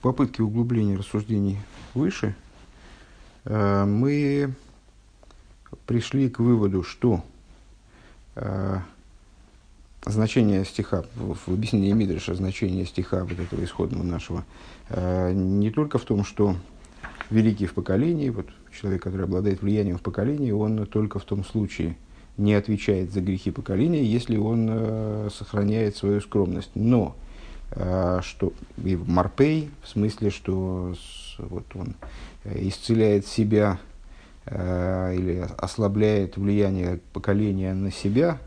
попытке углубления рассуждений выше э, мы пришли к выводу, что э, значение стиха, в объяснении Мидриша, значение стиха вот этого исходного нашего, э, не только в том, что великий в поколении, вот человек, который обладает влиянием в поколении, он только в том случае не отвечает за грехи поколения, если он сохраняет свою скромность. Но что и Марпей, в смысле, что вот он э, исцеляет себя э, или ослабляет влияние поколения на себя,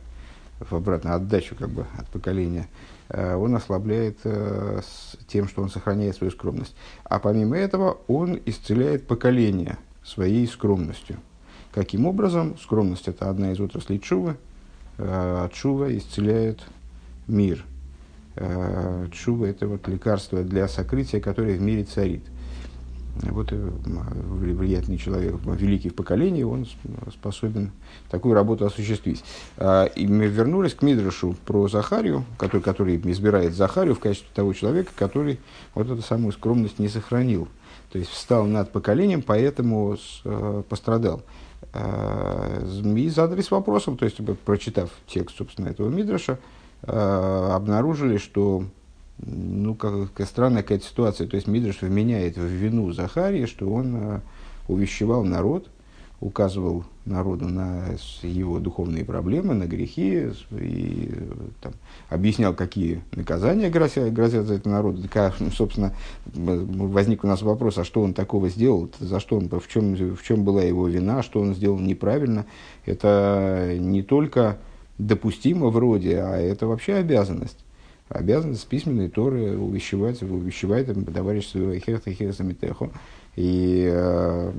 в обратную отдачу как бы от поколения, он ослабляет тем, что он сохраняет свою скромность. А помимо этого он исцеляет поколение своей скромностью. Каким образом? Скромность – это одна из отраслей чувы, чува исцеляет мир – Э, Чува – это вот лекарство для сокрытия, которое в мире царит. Вот э, влиятельный человек, великий в поколении, он способен такую работу осуществить. А, и мы вернулись к Мидрашу про Захарию, который, который избирает Захарию в качестве того человека, который вот эту самую скромность не сохранил. То есть встал над поколением, поэтому э, пострадал. И задались вопросом, то есть прочитав текст, собственно, этого Мидраша, Э, обнаружили, что ну, как, как странная какая-то ситуация. То есть Мидриш вменяет в вину Захарии, что он э, увещевал народ, указывал народу на его духовные проблемы, на грехи, и там, объяснял, какие наказания грозят, грозят за это народу. Так, а, собственно, возник у нас вопрос, а что он такого сделал, за что он, в чем, в чем была его вина, что он сделал неправильно. Это не только допустимо вроде, а это вообще обязанность. Обязанность письменной Торы увещевать, увещевать товарищ своего Херта Херсамитехо. И, э,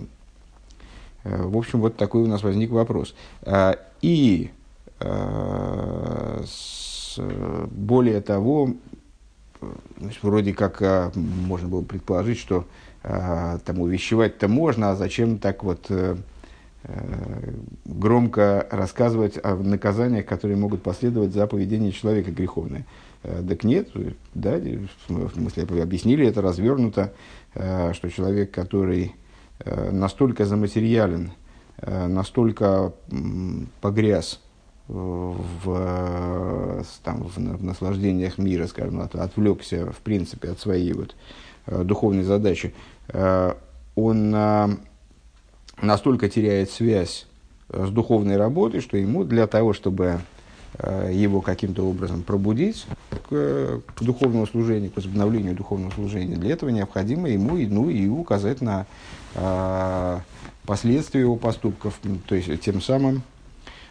э, в общем, вот такой у нас возник вопрос. Э, и более того, вроде как можно было предположить, что там увещевать-то можно, а зачем так вот Э, громко рассказывать о наказаниях, которые могут последовать за поведение человека греховное. Э, так нет, да, в смысле, объяснили это развернуто, э, что человек, который настолько заматериален, настолько погряз в, там, в, наслаждениях мира, скажем, от, отвлекся, в принципе, от своей вот духовной задачи, он настолько теряет связь э, с духовной работой, что ему для того, чтобы э, его каким-то образом пробудить к, к духовному служению, к возобновлению духовного служения, для этого необходимо ему ну, и указать на э, последствия его поступков, то есть тем самым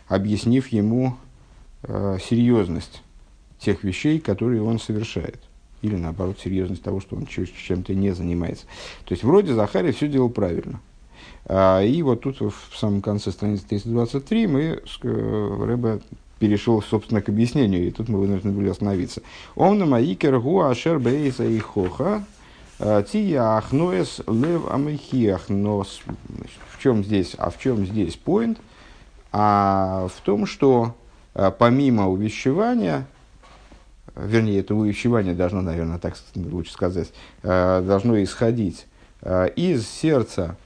объяснив ему э, серьезность тех вещей, которые он совершает. Или наоборот, серьезность того, что он чем-то не занимается. То есть вроде Захария все делал правильно – и вот тут в самом конце страницы 323 мы, Рэбе перешел, собственно, к объяснению, и тут мы вынуждены были остановиться. Омна маикер гу ашер бейса и хоха, а, тия ахноэс лев амихиах. Но в чем здесь, а в чем здесь поинт? А в том, что а, помимо увещевания, вернее, это увещевание должно, наверное, так лучше сказать, должно исходить из сердца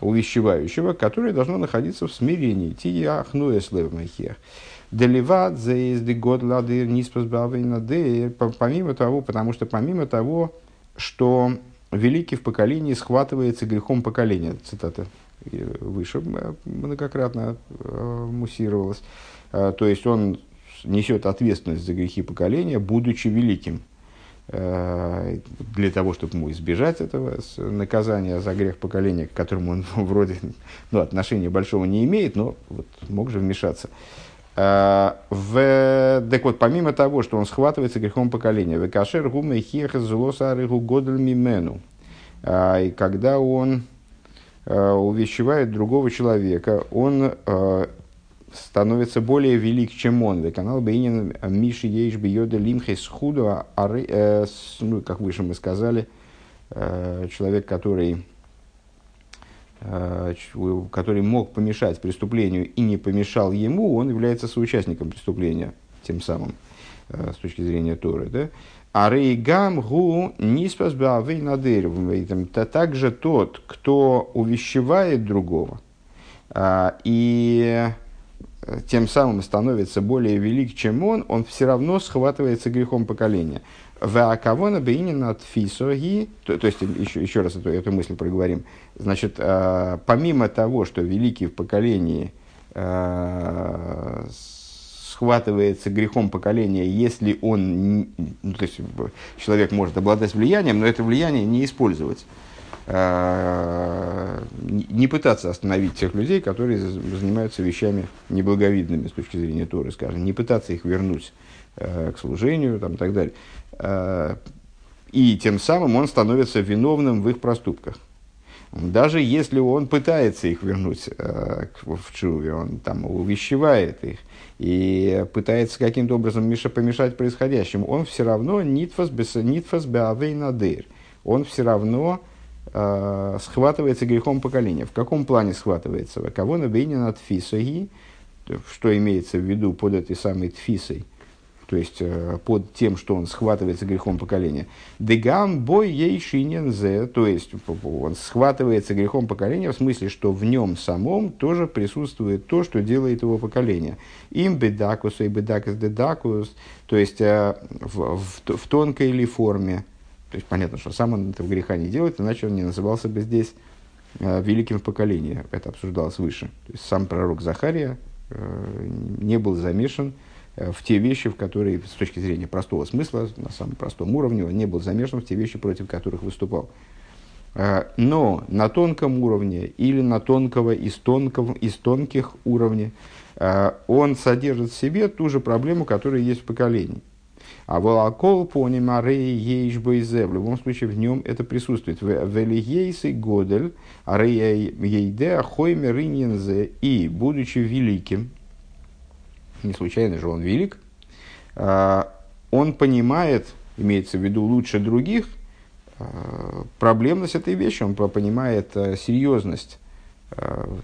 увещевающего, которое должно находиться в смирении. Тия ахнуэс левмахех. Деливат заезды год лады Помимо того, потому что помимо того, что великий в поколении схватывается грехом поколения. Цитата выше многократно э, муссировалась. Э, то есть он несет ответственность за грехи поколения, будучи великим. Э, для того, чтобы ему избежать этого наказания за грех поколения, к которому он вроде ну, отношения большого не имеет, но вот, мог же вмешаться. Э, в, так вот, помимо того, что он схватывается грехом поколения, векашер гумей хех злосарыгу годль мимену, э, и когда он увещевает другого человека, он становится более велик, чем он. Канал Бейнин Миши Ейш Бьода Лимхес Худу, а, э, ну, как выше мы сказали, э, человек, который, э, который мог помешать преступлению и не помешал ему, он является соучастником преступления, тем самым, с точки зрения Торы. Да? А рейгам гу ниспас. Это также тот, кто увещевает другого а, и тем самым становится более велик, чем он, он все равно схватывается грехом поколения. Ваакавона бейнина тфисоги, то, то есть еще, еще раз эту, эту мысль проговорим. Значит, а, помимо того, что великий в поколении а, схватывается грехом поколения, если он, ну, то есть человек может обладать влиянием, но это влияние не использовать. А, не пытаться остановить тех людей, которые занимаются вещами неблаговидными с точки зрения Торы, скажем, не пытаться их вернуть э, к служению там, и так далее. А, и тем самым он становится виновным в их проступках. Даже если он пытается их вернуть э, в чуве, он там увещевает их и пытается каким-то образом меша, помешать происходящему, он все равно нитфас надыр. Он все равно э, схватывается грехом поколения. В каком плане схватывается? Кого набейнен от фисоги, что имеется в виду под этой самой тфисой – то есть э, под тем, что он схватывается грехом поколения. Дегам бой ей шинензе, то есть он схватывается грехом поколения в смысле, что в нем самом тоже присутствует то, что делает его поколение. Им бедакус и бедакус дедакус, то есть э, в, в, в тонкой или форме. То есть понятно, что сам он этого греха не делает, иначе он не назывался бы здесь э, великим в поколении. Это обсуждалось выше. То есть сам пророк Захария не был замешан Э, в те вещи, в которые, с точки зрения простого смысла, на самом простом уровне, он не был замешан в те вещи, против которых выступал. Э, но на тонком уровне или на тонкого из, тонкого, из тонких уровней э, он содержит в себе ту же проблему, которая есть в поколении. А волокол понимарей ейш в любом случае в нем это присутствует. Велиейсы годель, арея ейде ахойме и, будучи великим, не случайно же он велик, а, он понимает, имеется в виду лучше других, а, проблемность этой вещи, он понимает а, серьезность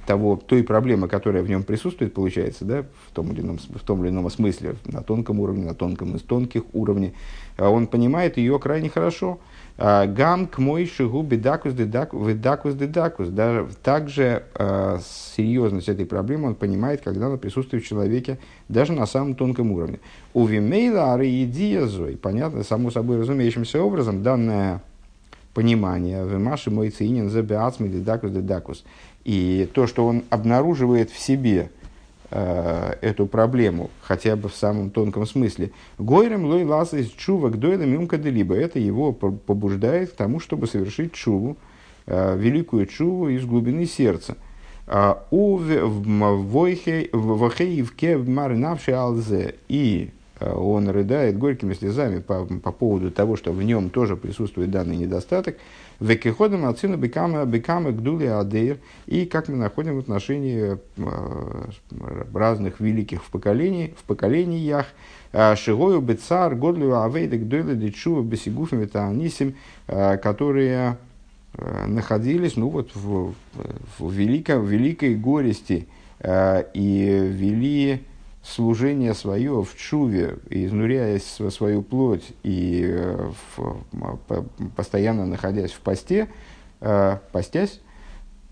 того, той проблемы, которая в нем присутствует, получается, да, в, том или ином, в том или ином смысле, на тонком уровне, на тонком из тонких уровней, он понимает ее крайне хорошо – а, гам к мой шигу бедакус дедакус дедакус. Даже также э, серьезность этой проблемы он понимает, когда она присутствует в человеке даже на самом тонком уровне. У вимейла ариедиязой, понятно, само собой разумеющимся образом, данное понимание вимаши мой цинин дедакус дедакус. И то, что он обнаруживает в себе – Э, эту проблему, хотя бы в самом тонком смысле. Гойрем лой ласа из чува к дойлам юмка либо это его побуждает к тому, чтобы совершить чуву, э, великую чуву из глубины сердца. А у в маринавший алзе и он рыдает горькими слезами по, по поводу того, что в нем тоже присутствует данный недостаток, Векиходом отсюда бекама бекама гдули адейр. И как мы находим в отношении э, разных великих в, поколении, в поколениях, э, Шигою бецар годлю авейда гдули дичува бесигуфим анисим, э, которые находились ну, вот, в, в, великом, великой горести и вели служение свое в чуве, изнуряясь свою плоть и э, в, постоянно находясь в посте, э, постясь,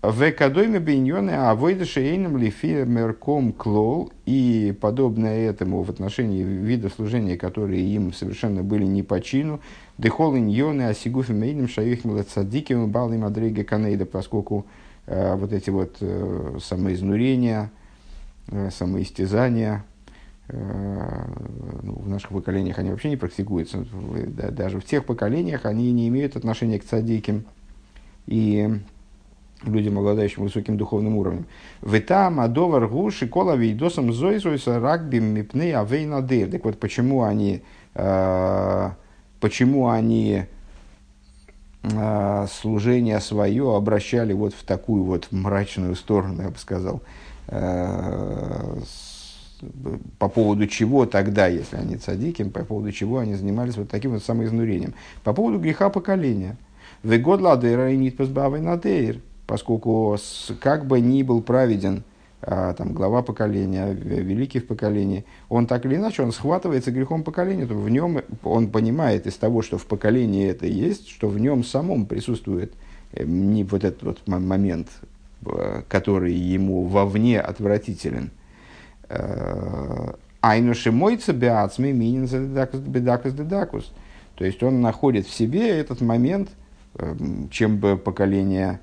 в кадойме биньоне а шейном лифи мерком клол и подобное этому в отношении вида служения, которые им совершенно были не по чину, дехол иньоне асигуфи мейним шаих милацадиким балым мадрига канейда, поскольку э, вот эти вот э, самоизнурения, самоистязания. Э, ну, в наших поколениях они вообще не практикуются. Даже в тех поколениях они не имеют отношения к цадиким и людям, обладающим высоким духовным уровнем. Вита мадовар гуши кола вейдосам зойсуйса рагбим мипны авейнадыр. Так вот, почему они, э, почему они служение свое обращали вот в такую вот мрачную сторону, я бы сказал, Э, по поводу чего тогда, если они цадики, по поводу чего они занимались вот таким вот самоизнурением. По поводу греха поколения. Вегод ладера и нит надейр, поскольку как бы ни был праведен а, там, глава поколения, великий в поколении, он так или иначе, он схватывается грехом поколения, то в нем он понимает из того, что в поколении это есть, что в нем самом присутствует э, не вот этот вот момент, э, который ему вовне отвратителен. Э, Айнуши мойца беацми минин бедакус дедакус. То есть он находит в себе этот момент, чем бы поколение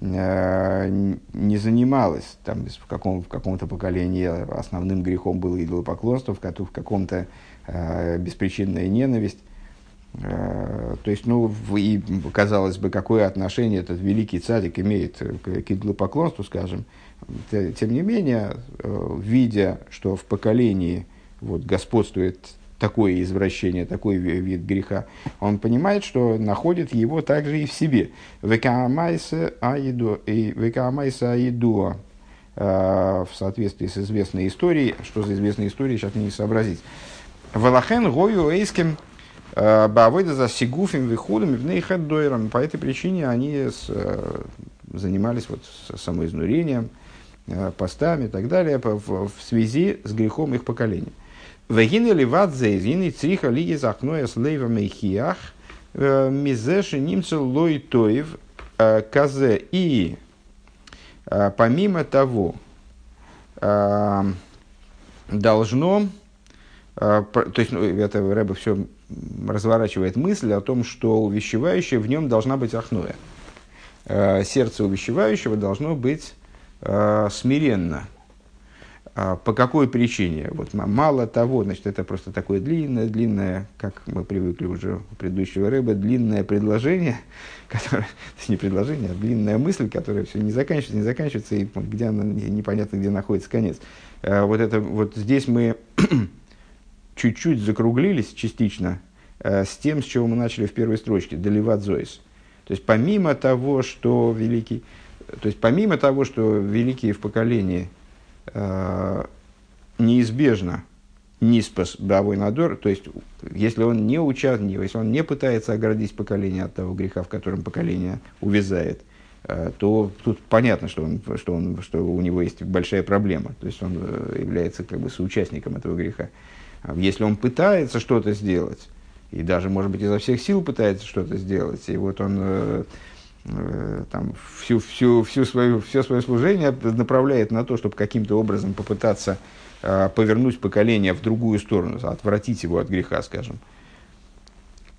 Э, не занималась. Там, в, каком, в каком-то поколении основным грехом было идолопоклонство, в, в каком-то э, беспричинная ненависть. Э, то есть, ну, и казалось бы, какое отношение этот великий царик имеет к, идолопоклонству, скажем. Тем не менее, э, видя, что в поколении вот, господствует такое извращение, такой вид греха, он понимает, что находит его также и в себе. Векаамайса аидуа, в соответствии с известной историей, что за известная история, сейчас мне не сообразить. Валахен гою эйским э, бавойда за сигуфим выходами в нейхаддойрам. По этой причине они с, э, занимались вот самоизнурением, э, постами и так далее в, в связи с грехом их поколения. Вегины ливат зейзины цриха лиги захноя с лейвом и хиях э, мизеши немцы лой тоев э, казе. И э, помимо того, должно, то есть ну, это Рэба все разворачивает мысль о том, что увещевающее в нем должна быть ахноя. Сердце увещевающего должно быть смиренно, а, по какой причине? Вот мало того, значит, это просто такое длинное, длинное, как мы привыкли уже у предыдущего рыба, длинное предложение, которое, не предложение, а длинная мысль, которая все не заканчивается, не заканчивается, и где она, непонятно, где находится конец. А, вот это, вот здесь мы чуть-чуть закруглились частично а, с тем, с чего мы начали в первой строчке, Деливат Зоис. То есть, помимо того, что великий, то есть, помимо того, что великие в поколении – э, неизбежно ниспас бавой надор, то есть если он не участвует, если он не пытается оградить поколение от того греха, в котором поколение увязает, э, то тут понятно, что, он, что, он, что у него есть большая проблема, то есть он э, является как бы соучастником этого греха. Если он пытается что-то сделать, и даже, может быть, изо всех сил пытается что-то сделать, и вот он э, Э, там, всю, всю, всю свою, все свое служение направляет на то, чтобы каким-то образом попытаться э, повернуть поколение в другую сторону, отвратить его от греха, скажем,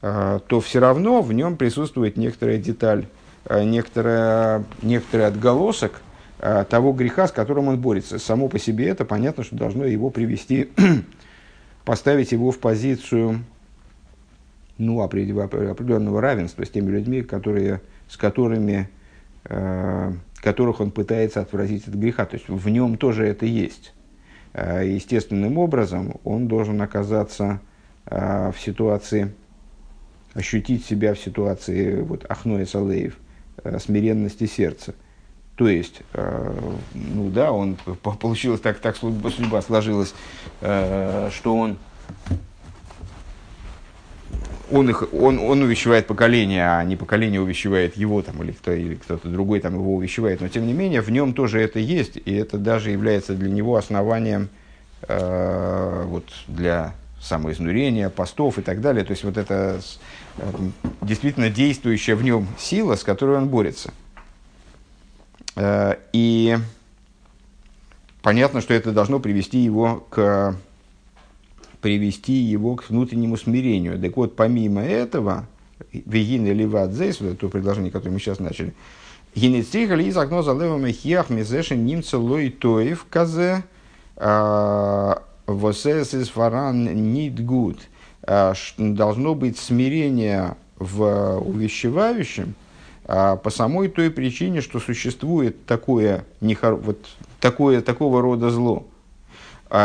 э, то все равно в нем присутствует некоторая деталь, э, некоторая, некоторый отголосок э, того греха, с которым он борется. Само по себе это понятно, что должно его привести, поставить его в позицию ну, определенного равенства с теми людьми, которые с которыми, э, которых он пытается отвратить от греха. То есть в нем тоже это есть. Э, естественным образом он должен оказаться э, в ситуации, ощутить себя в ситуации вот, Ахноя Салеев, э, смиренности сердца. То есть, э, ну да, он получилось так, так судьба сложилась, э, что он он, их, он, он увещевает поколение, а не поколение увещевает его там, или, кто, или кто-то другой там его увещевает. Но тем не менее, в нем тоже это есть, и это даже является для него основанием э, вот, для самоизнурения, постов и так далее. То есть вот это э, действительно действующая в нем сила, с которой он борется. Э, и понятно, что это должно привести его к привести его к внутреннему смирению. Так вот, помимо этого, вегин или вадзейс, вот это то предложение, которое мы сейчас начали, гинецриха ли из окно за левым хиах мизешин немца лой тоев казе а, восес из фаран нит гуд. А, должно быть смирение в увещевающем, по самой той причине, что существует такое, нехор... вот, такое, такого рода зло.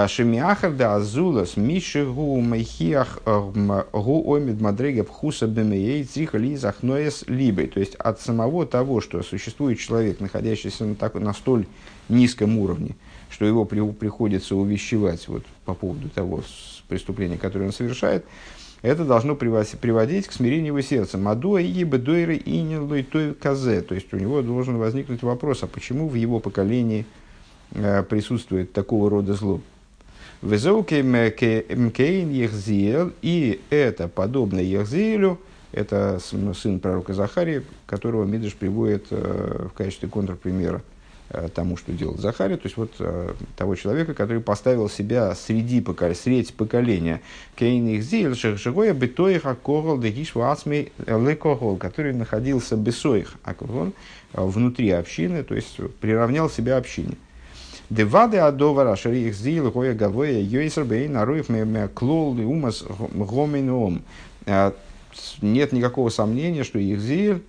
Шемиахар да азулас миши гу майхиах гу омид мадрега пхуса бемеей циха лизах ноес либой. То есть от самого того, что существует человек, находящийся на, так, на столь низком уровне, что его при, приходится увещевать вот, по поводу того преступления, которое он совершает, это должно приводить к смирению его сердца. Мадуа и бедойры и той казе. То есть у него должен возникнуть вопрос, а почему в его поколении присутствует такого рода зло. Везоукейн Ехзиэл, и это подобно Ехзиэлю, это сын пророка Захария, которого Мидриш приводит в качестве контрпримера Э, тому, что делал Захария, то есть вот э, того человека, который поставил себя среди поколения, средь поколения, кейних зил, шершигоя бетоих акорол дегишва ацмей лекохол, который находился бесоих акорол э, внутри общины, то есть приравнял себя общине. Девады адовара шарих зил, гоя гавоя, йойсер бейн, аруев клол умас гомином. Нет никакого сомнения, что их зиль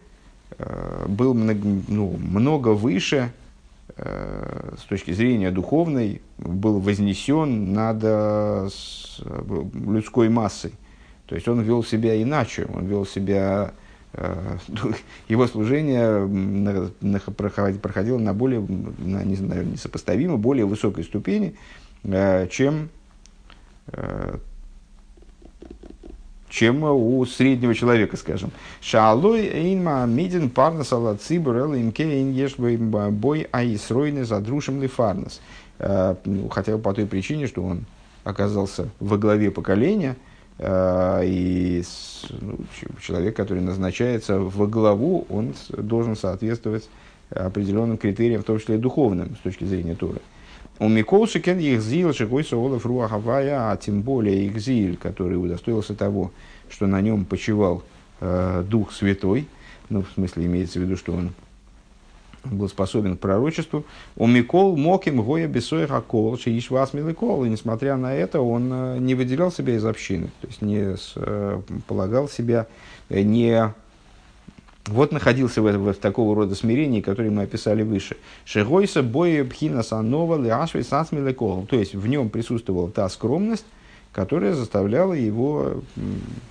был ну, много выше Э, с точки зрения духовной был вознесен над э, людской массой. То есть он вел себя иначе, он вел себя, э, его служение проходило на более, на, не знаю, несопоставимо, более высокой ступени, чем чем у среднего человека, скажем. Шалой эйнма мидин парнас ала цибур имке еш бой аисройны задрушим ли фарнас. Э, ну, хотя бы по той причине, что он оказался во главе поколения, э, и ну, человек, который назначается во главу, он должен соответствовать определенным критериям, в том числе и духовным, с точки зрения Торы. У Миколши кен ихзил шигойса олаф руахавая, а тем более ихзиль, который удостоился того, что на нем почивал э, Дух Святой, ну, в смысле имеется в виду, что он был способен к пророчеству. У Микол моким гоя бесой хакол, шииш вас миликол. И несмотря на это, он э, не выделял себя из общины, то есть не э, полагал себя, э, не вот находился в, в, в такого рода смирении, которое мы описали выше. Шегойса боя пхина санова лиашви сасмилекол. То есть в нем присутствовала та скромность, которая заставляла его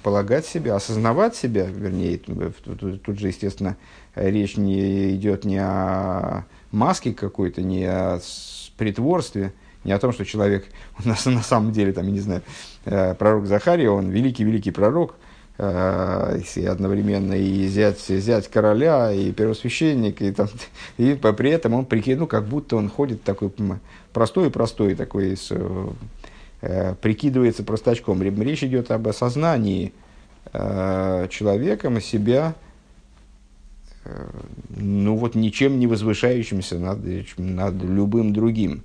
полагать себя, осознавать себя, вернее, тут, тут же, естественно, речь не идет не о маске какой-то, не о притворстве, не о том, что человек у нас на самом деле, там, я не знаю, э, пророк Захария, он великий-великий пророк – Э, и одновременно и зять, зять короля, и первосвященник, и, там, и при этом он прикинул, ну, как будто он ходит такой простой-простой, такой, с, э, прикидывается простачком. Речь идет об осознании э, человеком себя, э, ну вот ничем не возвышающимся над, над любым другим.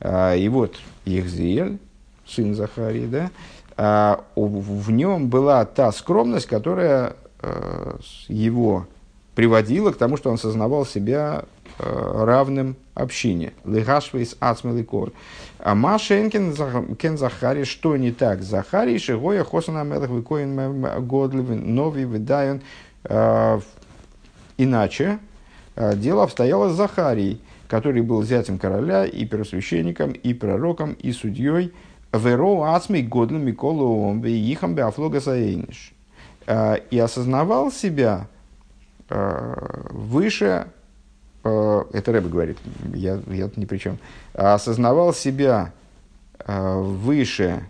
Э, и вот Ехзиэль, сын Захарии, да, а, в нем была та скромность, которая э, его приводила к тому, что он сознавал себя э, равным общине. Легашвейс ацмеликор. А Машенкин кен Захари, что не так? Захари шигоя хосана мелах викоин годливин нови выдайон. Э, иначе дело обстояло с Захарией, который был зятем короля и первосвященником, и пророком, и судьей, Веро ацмей годлу миколу ихам беафлога саэйниш. А, и осознавал себя а, выше, а, это Рэбе говорит, я, я тут ни при чем, осознавал себя выше,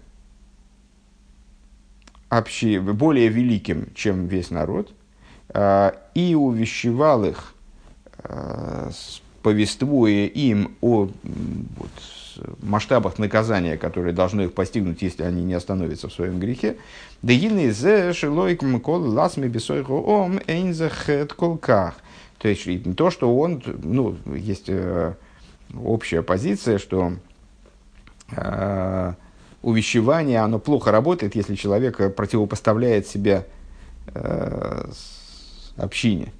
общи, более великим, чем весь народ, и увещевал их, повествуя им о вот, масштабах наказания, которые должно их постигнуть, если они не остановятся в своем грехе. То есть то, что он, ну, есть э, общая позиция, что э, увещевание, оно плохо работает, если человек противопоставляет себя э, общине.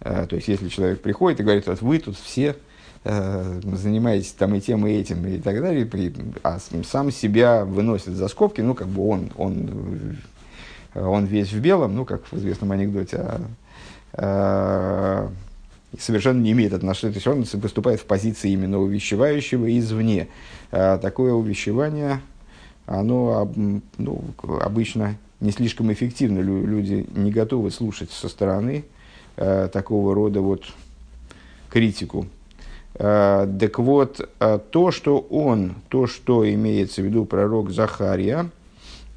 Э, то есть, если человек приходит и говорит, вот вы тут все Э, занимаетесь там и тем, и этим, и так далее, а сам себя выносит за скобки, ну, как бы он, он, он весь в белом, ну, как в известном анекдоте, а, а, совершенно не имеет отношения, то есть он выступает в позиции именно увещевающего извне. А, такое увещевание, оно ну, обычно не слишком эффективно, люди не готовы слушать со стороны а, такого рода вот критику Э, так вот, э, то, что он, то, что имеется в виду пророк Захария,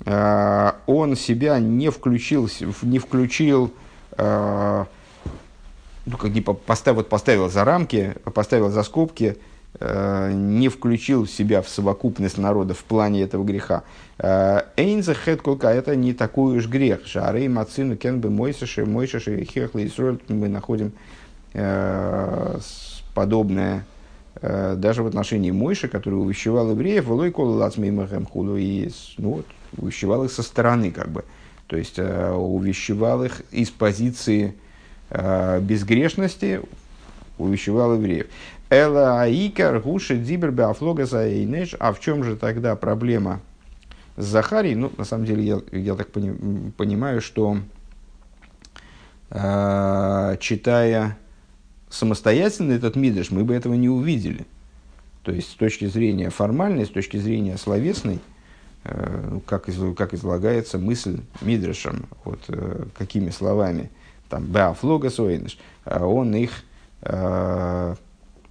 э, он себя не включил, не включил, ну, как не поставил, поставил за рамки, поставил за скобки не включил себя в совокупность народа в плане этого греха. Эйнза хэткулка это не такой уж грех. Шары мацину кенбы мойсаши мойшаши хехла Исроль мы находим подобное даже в отношении Мойши, который увещевал евреев, волой колы лацмеймахем худу, и ну, вот, увещевал их со стороны, как бы. То есть увещевал их из позиции безгрешности, увещевал евреев. Эла аикар гуши дибер беафлога заэйнеш. А в чем же тогда проблема с Захарией? Ну, на самом деле, я, я так пони, понимаю, что э, читая самостоятельно этот мидриш, мы бы этого не увидели. То есть, с точки зрения формальной, с точки зрения словесной, э, как, из, как излагается мысль мидришем, вот, э, какими словами, там, беафлога соэйнеш, он их э,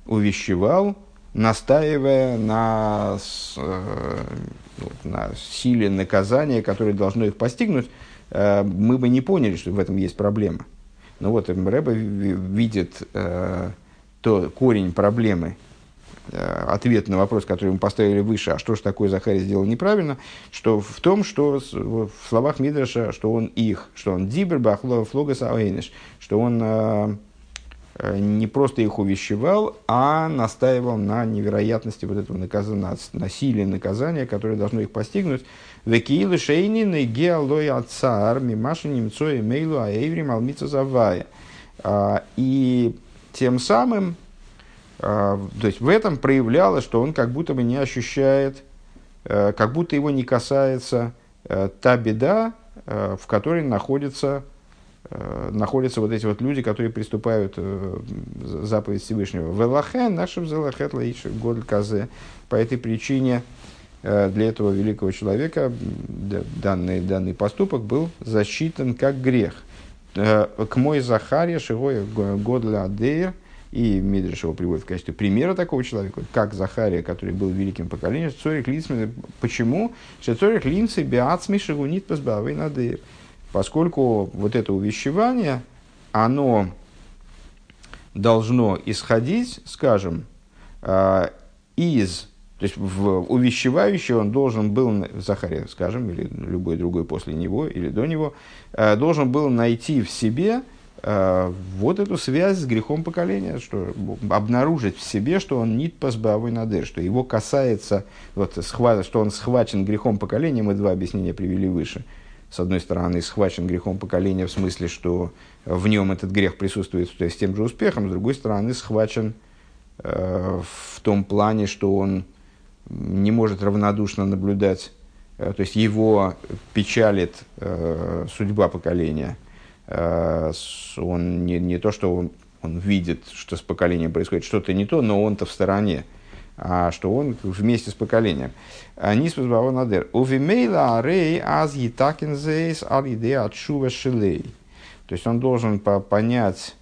увещевал, настаивая на, э, на силе наказания, которое должно их постигнуть, э, мы бы не поняли, что в этом есть проблема. Но вот Рэба видит э, то корень проблемы, э, ответ на вопрос, который мы поставили выше, а что же такое Захарий сделал неправильно, что в том, что в словах Мидраша, что он их, что он дибер бахло флогас что он Э, не просто их увещевал, а настаивал на невероятности вот этого наказания, насилия наказания, которое должно их постигнуть. Векиилы шейнины геалой цар мимаши немцо и мейлу аэври малмица завая. А, и тем самым, а, то есть в этом проявлялось, что он как будто бы не ощущает, э, как будто его не касается э, та беда, в которой находится Э, находятся вот эти вот люди, которые приступают э, заповедь Всевышнего. Велахен, нашим зелахет лаиш год казе. По этой причине э, для этого великого человека данный, данный поступок был засчитан как грех. К мой Захария Шигоя Годля Адея, и Мидриш его приводит в качестве примера такого человека, как Захария, который был великим поколением, Цорик Лицмин. Почему? Что Цорик Линцы Биацми Шигунит Пазбавый Надеев поскольку вот это увещевание, оно должно исходить, скажем, э, из, то есть в увещевающий он должен был, Захария, скажем, или любой другой после него или до него, э, должен был найти в себе э, вот эту связь с грехом поколения, что обнаружить в себе, что он нит пасбавой надыр, что его касается, вот, что он схвачен грехом поколения, мы два объяснения привели выше – с одной стороны, схвачен грехом поколения в смысле, что в нем этот грех присутствует с тем же успехом, с другой стороны, схвачен э, в том плане, что он не может равнодушно наблюдать, э, то есть его печалит э, судьба поколения. Э, он не, не то, что он, он видит, что с поколением происходит что-то не то, но он-то в стороне а что он вместе с поколением. Нис надер. Увимейла арей аз етакин зейс ал идея от шува шилей. То есть он должен понять,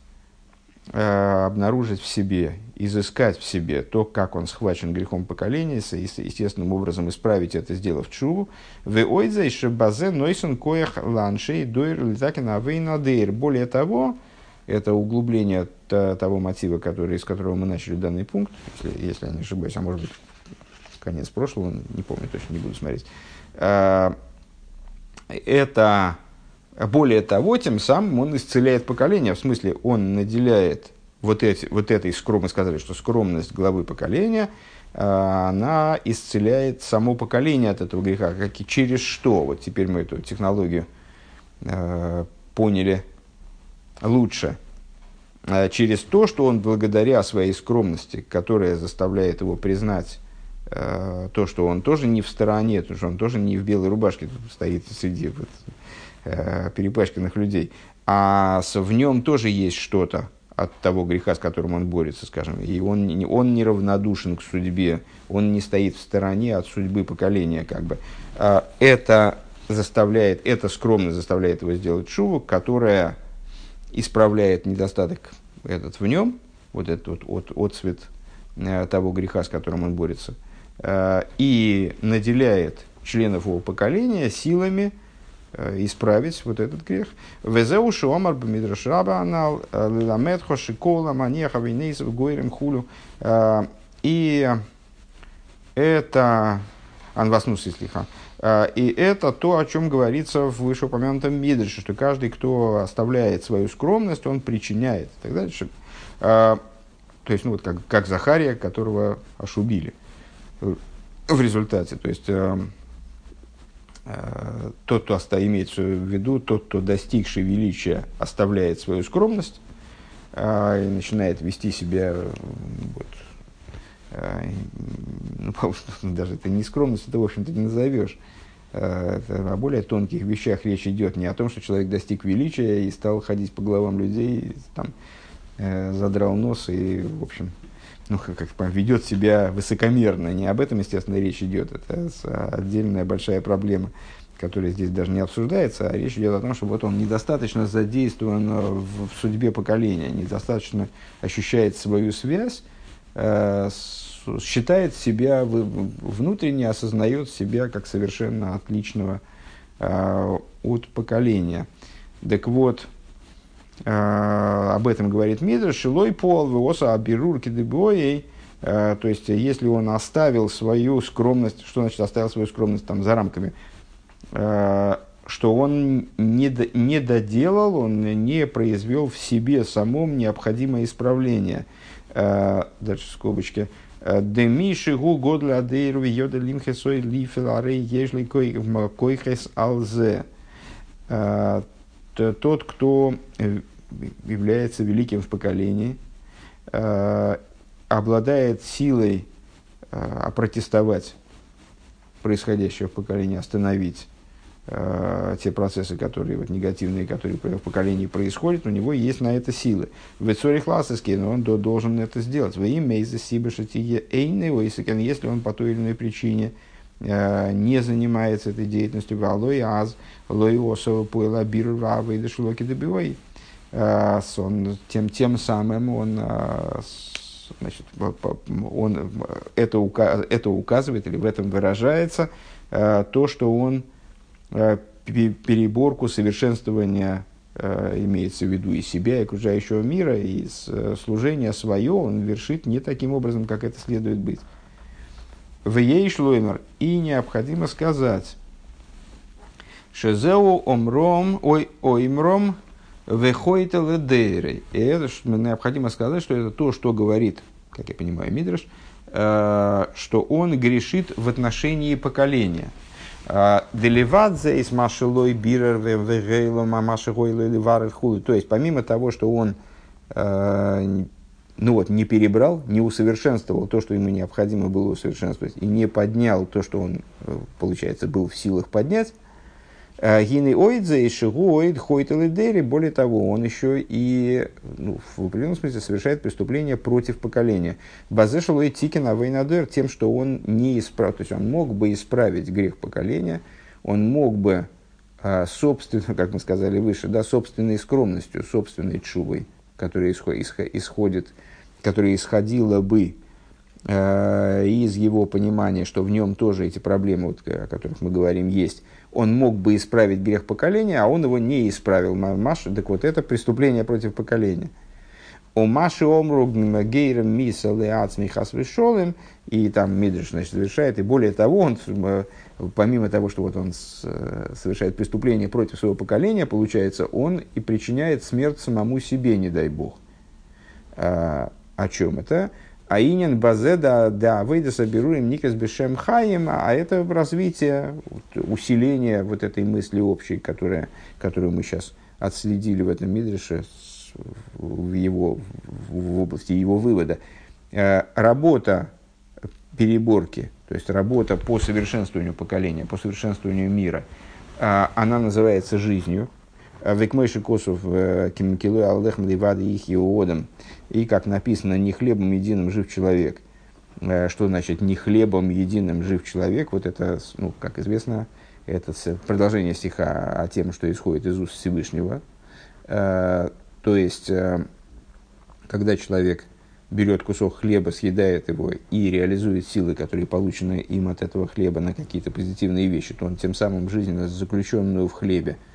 э, обнаружить в себе, изыскать в себе то, как он схвачен грехом поколения, и естественным образом исправить это, сделав чуву. В ойдзе базе нойсон коях ланшей дойр литакин авейнадейр. Более того, это углубление того мотива, который, из которого мы начали данный пункт, если, если я не ошибаюсь, а может быть, конец прошлого, не помню, точно не буду смотреть. А, это, более того, тем самым он исцеляет поколение, в смысле, он наделяет вот, эти, вот этой скромной, сказали, что скромность главы поколения, а, она исцеляет само поколение от этого греха, как и через что. Вот теперь мы эту технологию э, поняли лучше э, через то, что он благодаря своей скромности, которая заставляет его признать э, то, что он тоже не в стороне, то, что он тоже не в белой рубашке стоит среди вот, э, перепачканных людей, а в нем тоже есть что-то от того греха, с которым он борется, скажем, и он, он неравнодушен к судьбе, он не стоит в стороне от судьбы поколения, как бы. Это заставляет, эта скромность заставляет его сделать шуву, которая исправляет недостаток этот в нем, вот этот вот от, отцвет э, того греха, с которым он борется, э, и наделяет членов его поколения силами э, исправить вот этот грех. Везеу шуомар бмидрашраба анал ламет хошикола манеха винейсов гойрем хулю. и это анваснус слиха. И это то, о чем говорится в вышеупомянутом Мидрше, что каждый, кто оставляет свою скромность, он причиняет и так дальше. То есть, ну вот как, как Захария, которого ошубили в результате. То есть, Э, тот, кто имеется в виду, тот, кто достигший величия, оставляет свою скромность и начинает вести себя вот, ну, даже это не скромность, это, в общем-то, не назовешь. Это о более тонких вещах речь идет. Не о том, что человек достиг величия и стал ходить по головам людей, там, задрал нос и, в общем, ну, как, ведет себя высокомерно. Не об этом, естественно, речь идет. Это отдельная большая проблема, которая здесь даже не обсуждается, а речь идет о том, что вот он недостаточно задействован в, судьбе поколения, недостаточно ощущает свою связь, э, считает себя, внутренне осознает себя как совершенно отличного э, от поколения. Так вот, Э, об этом говорит Мидр, Шилой Пол, Виоса Абирур Кидебоей, э, то есть, если он оставил свою скромность, что значит оставил свою скромность там за рамками, э, что он не, не доделал, он не произвел в себе самом необходимое исправление. Дальше скобочки. Демиши гу годля адейру йода лимхесой лифеларей ежли койхес алзе тот, кто э, является великим в поколении, э, обладает силой э, опротестовать происходящее в поколении, остановить те процессы, которые вот, негативные, которые в поколении происходят, у него есть на это силы. В Эцоре Хласовский, но он должен это сделать. Во имя из-за если он по той или иной причине Э, не занимается этой деятельностью, галой аз, лой осова пойла бир рава и дешулоки добивой, э, тем, тем самым он, э, значит, он это, это указывает или в этом выражается то, что он переборку совершенствования имеется в виду и себя, и окружающего мира, и служение свое он вершит не таким образом, как это следует быть в ей шлоймер. И необходимо сказать, Шезеу омром, ой, оймром, вехойта ледейрей. И это необходимо сказать, что это то, что говорит, как я понимаю, Мидраш, э, что он грешит в отношении поколения. Э, Деливадзе из машелой бирер вегейло мамаши гойла То есть, помимо того, что он э, ну вот, не перебрал, не усовершенствовал то, что ему необходимо было усовершенствовать, и не поднял то, что он, э, получается, был в силах поднять, Гины ойдзе и шигу ойд хойтеледери, более того, он еще и ну, в определенном смысле совершает преступление против поколения. Базешал и тикин авейнадер тем, что он не исправил, то есть он мог бы исправить грех поколения, он мог бы а, собственно, как мы сказали выше, да, собственной скромностью, собственной чувой, которая исходит которая исходила бы э, из его понимания, что в нем тоже эти проблемы, вот, о которых мы говорим, есть, он мог бы исправить грех поколения, а он его не исправил. Маша, так вот, это преступление против поколения. О Маши Омру Гейрем Миса Леац Михас Вишолем, и там Мидриш значит, совершает, и более того, он, э, помимо того, что вот он э, совершает преступление против своего поколения, получается, он и причиняет смерть самому себе, не дай бог. А, о чем это? Аинин базе да да выйда соберуем никас бешем хаим, а это развитие, усиление вот этой мысли общей, которая, которую мы сейчас отследили в этом мидрише в, его, в области его вывода. Э, работа переборки, то есть работа по совершенствованию поколения, по совершенствованию мира, э, она называется жизнью, Векмойши косов э, кимкилу алдехм ливады их иодом. И как написано, не хлебом единым жив человек. Э, что значит не хлебом единым жив человек? Вот это, ну, как известно, это продолжение стиха о тем, что исходит из уст Всевышнего. Э, то есть, когда человек берет кусок хлеба, съедает его и реализует силы, которые получены им от этого хлеба на какие-то позитивные вещи, то он тем самым жизненно заключенную в хлебе –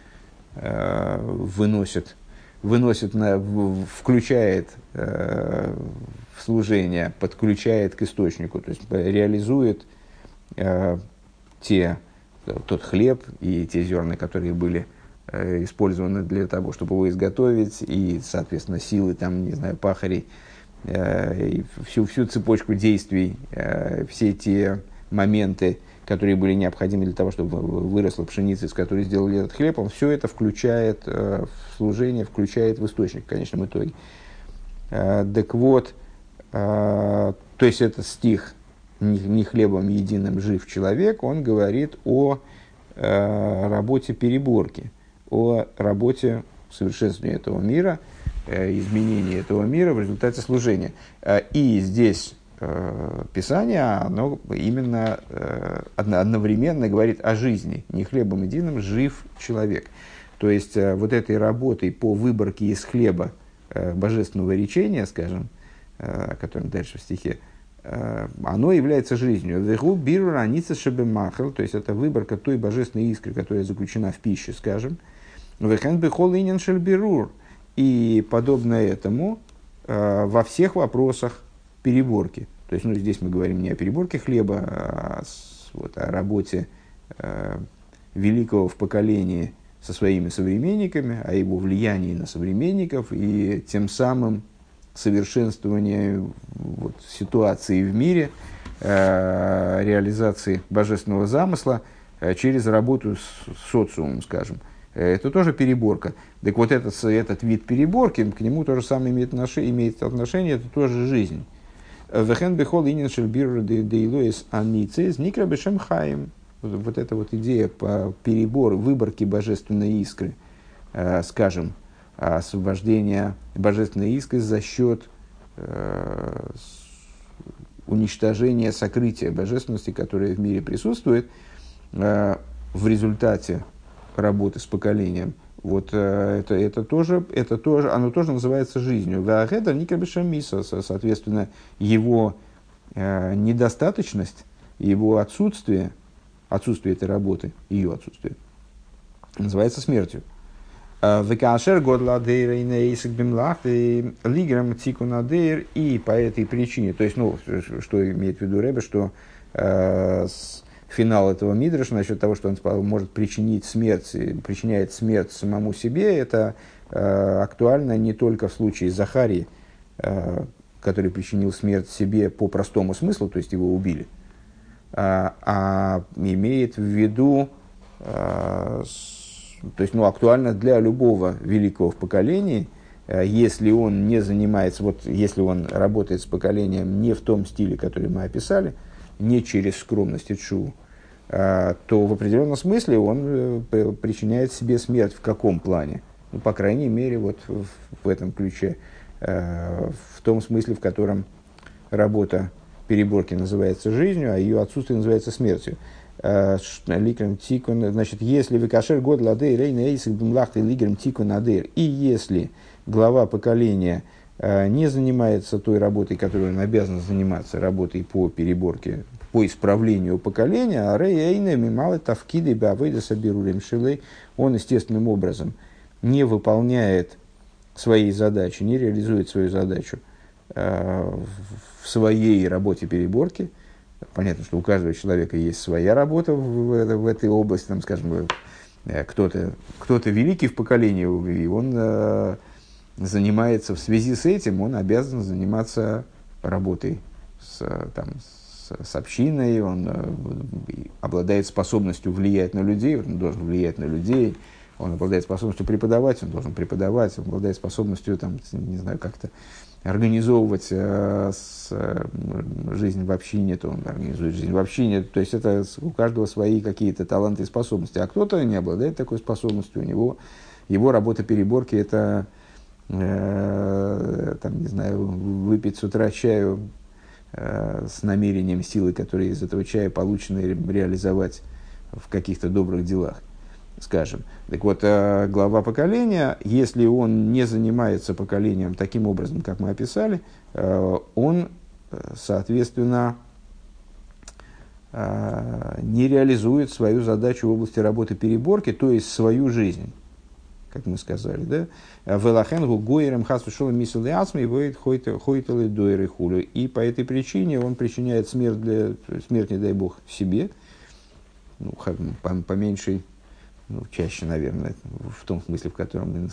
выносит, выносит на, включает э, в служение, подключает к источнику, то есть реализует э, те, тот хлеб и те зерна, которые были э, использованы для того, чтобы его изготовить, и, соответственно, силы, там, не знаю, пахарей, э, и всю, всю цепочку действий, э, все те моменты, которые были необходимы для того, чтобы выросла пшеница, из которой сделали этот хлеб, он все это включает э, в служение, включает в источник в конечном итоге. Э, так вот, э, то есть этот стих «Не, хлебом единым жив человек», он говорит о работе переборки, о работе совершенствования этого мира, изменении этого мира в результате служения. И здесь Писание, оно именно э, одновременно говорит о жизни. Не хлебом единым жив человек. То есть, э, вот этой работой по выборке из хлеба божественного речения, скажем, о котором дальше в стихе, оно является жизнью. Вегу биру раница шебемахал, то есть это выборка той божественной искры, которая заключена в пище, скажем. Вехен бихол инин шельбирур. И подобно этому во всех вопросах переборки. То есть, ну, здесь мы говорим не о переборке хлеба, а вот, о работе э, великого в поколении со своими современниками, о его влиянии на современников и тем самым совершенствовании вот, ситуации в мире, э, реализации божественного замысла э, через работу с социумом, скажем. Это тоже переборка. Так вот этот, этот вид переборки, к нему тоже самое имеет отношение, имеет отношение, это тоже жизнь. Вехен бихол инин шельбир дейлуис аницис никра бешем хаим. Вот эта вот идея по перебору, выборки божественной искры, э, скажем, освобождения божественной искры за счет э, уничтожения сокрытия божественности, которое в мире присутствует, э, в результате работы с поколением – вот э, это, это, тоже, это тоже, оно тоже называется жизнью. Ваагеда никабишамиса, соответственно, его э, недостаточность, его отсутствие, отсутствие этой работы, ее отсутствие, называется смертью. Э, Векашер год ладейра и нейсик бимлахты лиграм тику и по этой причине, то есть, ну, что имеет в виду Рэбе, что э, финал этого Мидраша насчет того, что он может причинить смерть, причиняет смерть самому себе, это э, актуально не только в случае Захарии, э, который причинил смерть себе по простому смыслу, то есть его убили, а, а имеет в виду, э, с, то есть ну, актуально для любого великого в поколении, э, если он не занимается, вот если он работает с поколением не в том стиле, который мы описали, не через скромность и чу, а, то в определенном смысле он э, причиняет себе смерть в каком плане? Ну, по крайней мере, вот в, этом ключе, э, в том смысле, в котором работа переборки называется жизнью, а ее отсутствие называется смертью. А, ликрем тикун, значит, если викашер год ладей рейна эйсик бимлахты ликрем тикун адер, и если глава поколения не занимается той работой, которой он обязан заниматься, работой по переборке по исправлению поколения, а рейейна мималы тавкиды бавейда сабирулем шилей, он естественным образом не выполняет своей задачи, не реализует свою задачу э, в своей работе переборки. Понятно, что у каждого человека есть своя работа в, в, в этой области, там, скажем, э, кто-то, кто-то великий в поколении, и он э, занимается в связи с этим, он обязан заниматься работой с, там, с общиной, он э, обладает способностью влиять на людей, он должен влиять на людей, он обладает способностью преподавать, он должен преподавать, он обладает способностью, там, не знаю, как-то организовывать э, с, э, жизнь в общине, то он организует жизнь в общине. То есть это у каждого свои какие-то таланты и способности. А кто-то не обладает такой способностью. У него его работа переборки это, э, там, не знаю, выпить с утра чаю с намерением силы, которые из этого чая получены, реализовать в каких-то добрых делах, скажем. Так вот, э, глава поколения, если он не занимается поколением таким образом, как мы описали, э, он, соответственно, не реализует свою задачу в области работы переборки, то есть свою жизнь. Как мы сказали, да? Велахен гугуерем хасушола мисл ацми хойтелы дуэры хулю. И по этой причине он причиняет смерть, для, смерть, не дай бог, себе, ну, по, по меньшей, ну, чаще, наверное, в том смысле, в котором мы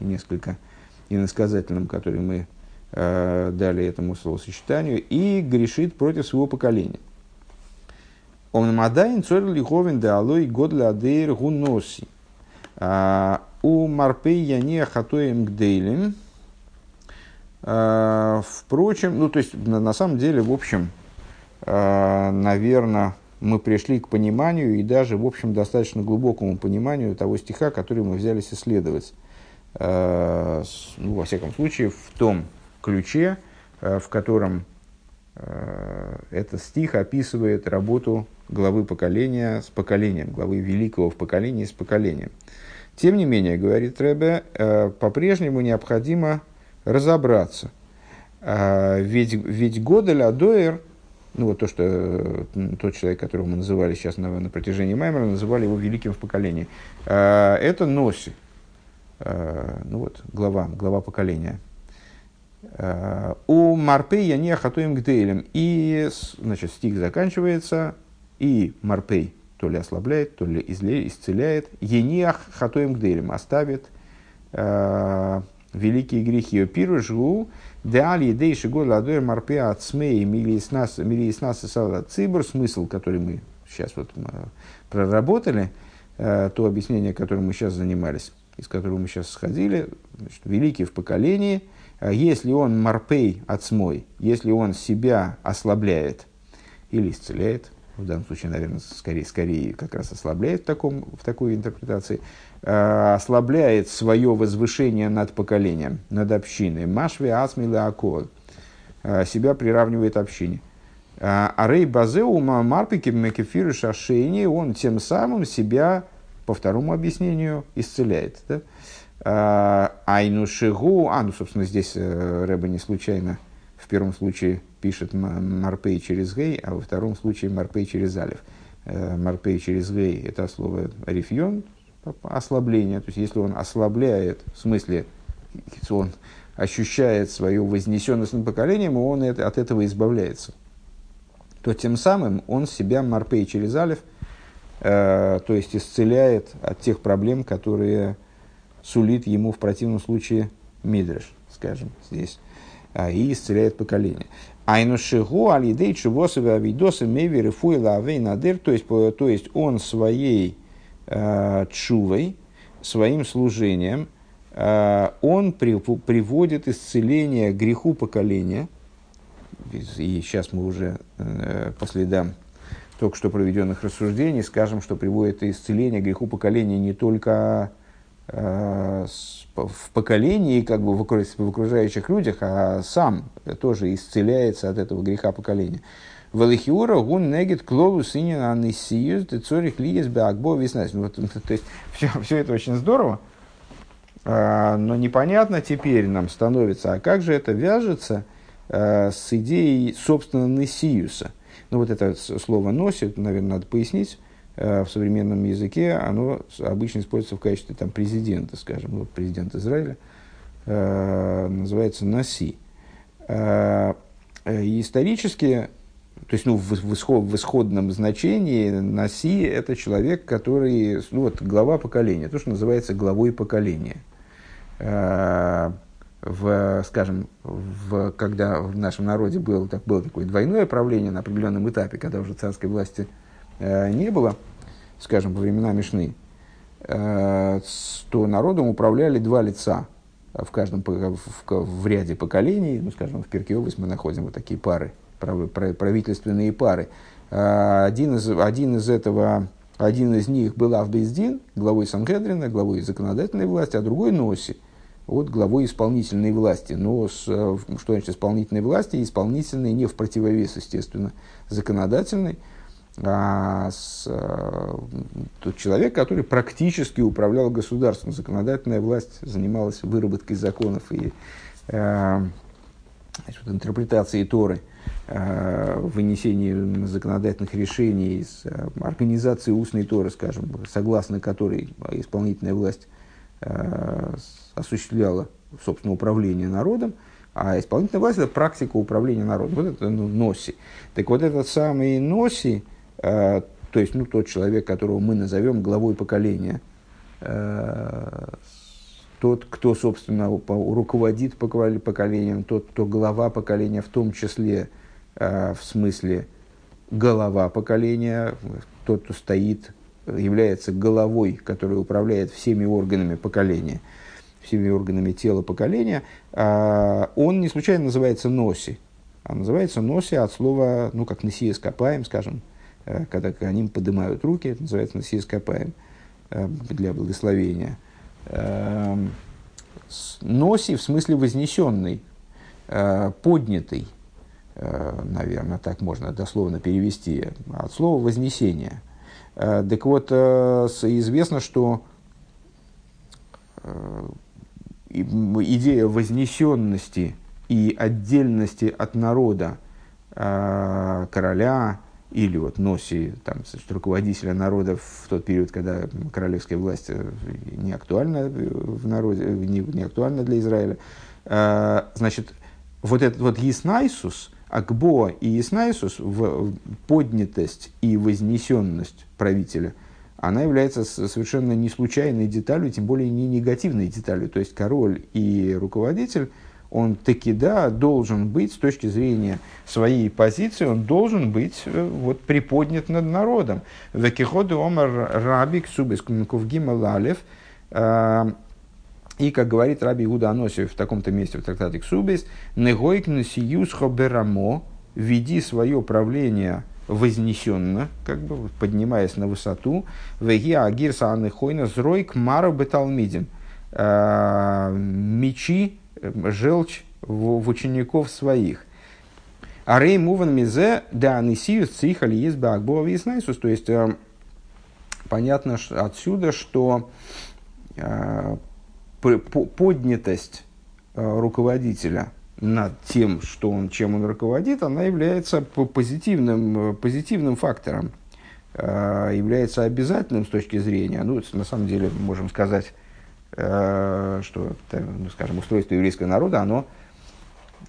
несколько иносказательном, который мы э, дали этому словосочетанию, и грешит против своего поколения. Он мадайн цорь де алой год ладейр гуноси. А, у марпей яне хатоем гдейлем. А, впрочем, ну то есть на, самом деле, в общем, а, наверное, мы пришли к пониманию и даже, в общем, достаточно глубокому пониманию того стиха, который мы взялись исследовать. Ну, во всяком случае, в том ключе, в котором этот стих описывает работу главы поколения с поколением, главы великого в поколении с поколением. Тем не менее, говорит Ребе, э, по-прежнему необходимо разобраться. Э, ведь, ведь Годель Адоэр, ну вот то, что э, тот человек, которого мы называли сейчас на, на протяжении Маймера, называли его великим в поколении, это Носи, ну вот, глава, глава поколения. У Марпей я не охотуем к Дейлем. И, значит, стих заканчивается и Марпей то ли ослабляет, то ли исцеляет. Ениах хатоем гдерем оставит э, великие грехи. Пиру жгу деали едей шигу ладой марпе от и цибр. Смысл, который мы сейчас вот э, проработали, э, то объяснение, которым мы сейчас занимались, из которого мы сейчас сходили, значит, великий в поколении, э, если он марпей от смой, если он себя ослабляет или исцеляет, в данном случае, наверное, скорее, скорее как раз ослабляет в, таком, в такой интерпретации, э, ослабляет свое возвышение над поколением, над общиной. Машви асмилы акол. Э, себя приравнивает общине. А рей базеума марпики мекефиры шашейни, он тем самым себя, по второму объяснению, исцеляет. Да? Айну шигу, а, ну, собственно, здесь Рэба не случайно в первом случае пишет Марпей через Гей, а во втором случае Марпей через Алиф. Э, Марпей через Гей – это слово рифьон, ослабление. То есть, если он ослабляет, в смысле, он ощущает свою вознесенность над поколением, он от этого избавляется. То тем самым он себя Марпей через Алиф, э, то есть исцеляет от тех проблем, которые сулит ему в противном случае Мидриш, скажем, здесь, а, и исцеляет поколение. Айнушигу алидей чувосове авидосы меви рифуила авей надыр, то есть, то есть он своей э, чувой, своим служением, э, он при, приводит исцеление греху поколения, и сейчас мы уже э, по следам только что проведенных рассуждений скажем, что приводит исцеление греху поколения не только в поколении, как бы в окружающих людях, а сам тоже исцеляется от этого греха поколения. Валихиура гун негит клолу синин анисиюз цорих лиес беакбо веснась. Вот, то есть, все, все это очень здорово, а, но непонятно теперь нам становится, а как же это вяжется а, с идеей, собственно, Несиюса. Ну, вот это слово «носит», наверное, надо пояснить. Э, в современном языке оно обычно используется в качестве там, президента, скажем, вот президент Израиля, э, называется Наси. Э, исторически, то есть ну, в, в, исход, в исходном значении Наси – это человек, который, ну вот, глава поколения, то, что называется главой поколения. В, скажем, в, когда в нашем народе было, так, было такое двойное правление на определенном этапе, когда уже царской власти не было, скажем, во времена Мишны, э, то народом управляли два лица в каждом в, в ряде поколений, ну, скажем, в область мы находим вот такие пары, правительственные пары. Э, один из, один из этого, один из них был Авбездин, главой Сангедрина, главой законодательной власти, а другой Носи, вот главой исполнительной власти. Но с, что значит исполнительной власти? Исполнительной не в противовес, естественно, законодательной а, с, а, тот человек, который практически управлял государством. Законодательная власть занималась выработкой законов и а, значит, интерпретацией Торы, а, вынесением законодательных решений, с, а, организацией устной Торы, скажем, согласно которой исполнительная власть осуществляла, собственно, управление народом, а исполнительная власть – это практика управления народом. Вот это ну, носи. Так вот этот самый носи, то есть ну, тот человек, которого мы назовем главой поколения, тот, кто, собственно, руководит поколением, тот, кто глава поколения, в том числе в смысле голова поколения, тот, кто стоит, является головой, который управляет всеми органами поколения, всеми органами тела поколения, а, он не случайно называется носи. А называется носи от слова, ну, как носия скопаем, скажем, э, когда они поднимают руки, это называется носия скопаем э, для благословения. Э, носи в смысле вознесенный, поднятый – наверное, так можно дословно перевести, от слова «вознесение». Так вот, известно, что идея вознесенности и отдельности от народа короля или вот носи, там, руководителя народа в тот период, когда королевская власть не актуальна в народе, не, не актуальна для Израиля, значит, вот этот вот Еснайсус – Акбо и Иснайсус, в поднятость и вознесенность правителя, она является совершенно не случайной деталью, тем более не негативной деталью. То есть король и руководитель, он таки да, должен быть с точки зрения своей позиции, он должен быть э, вот, приподнят над народом. Векиходу омар рабик субис гималалев и, как говорит Раби Иуда Аносиев в таком-то месте в трактате Ксубис, «Негойк насиюсхо берамо» – «Веди свое правление вознесенно, как бы поднимаясь на высоту, веги агирса анехойна зройк мару беталмидин» а, мечи, желчь в, в учеников своих. А рей муван мизе да анисиус цихали есть бакбова виснайсус. То есть, понятно отсюда, что э, поднятость э, руководителя над тем, что он, чем он руководит, она является позитивным, э, позитивным фактором, является обязательным с точки зрения, ну, на самом деле, можем сказать, что, ну, скажем, устройство еврейского народа, оно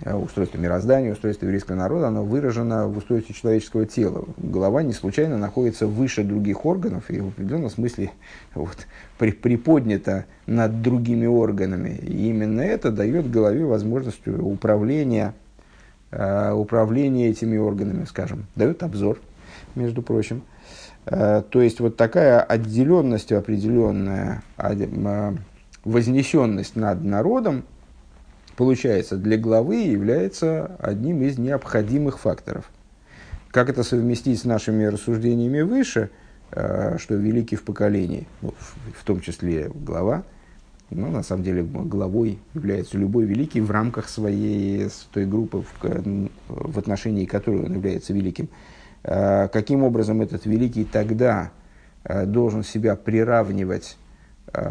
Э, устройство мироздания, устройство еврейского народа, оно выражено в устройстве человеческого тела. Голова не случайно находится выше других органов и в определенном смысле вот, при, приподнята над другими органами. И именно это дает голове возможность управления, э, управления этими органами, скажем, дает обзор, между прочим. Э, то есть вот такая отделенность определенная, э, вознесенность над народом, получается, для главы является одним из необходимых факторов. Как это совместить с нашими рассуждениями выше, э, что великий в поколении, ну, в том числе глава, ну, на самом деле главой является любой великий в рамках своей той группы, в, в отношении которой он является великим. Э, каким образом этот великий тогда э, должен себя приравнивать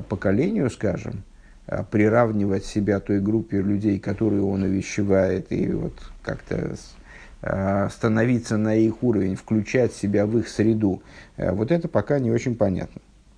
поколению, скажем, Э, приравнивать себя той группе людей, которые он увещевает, и вот как-то э, становиться на их уровень, включать себя в их среду, э, вот это пока не очень понятно.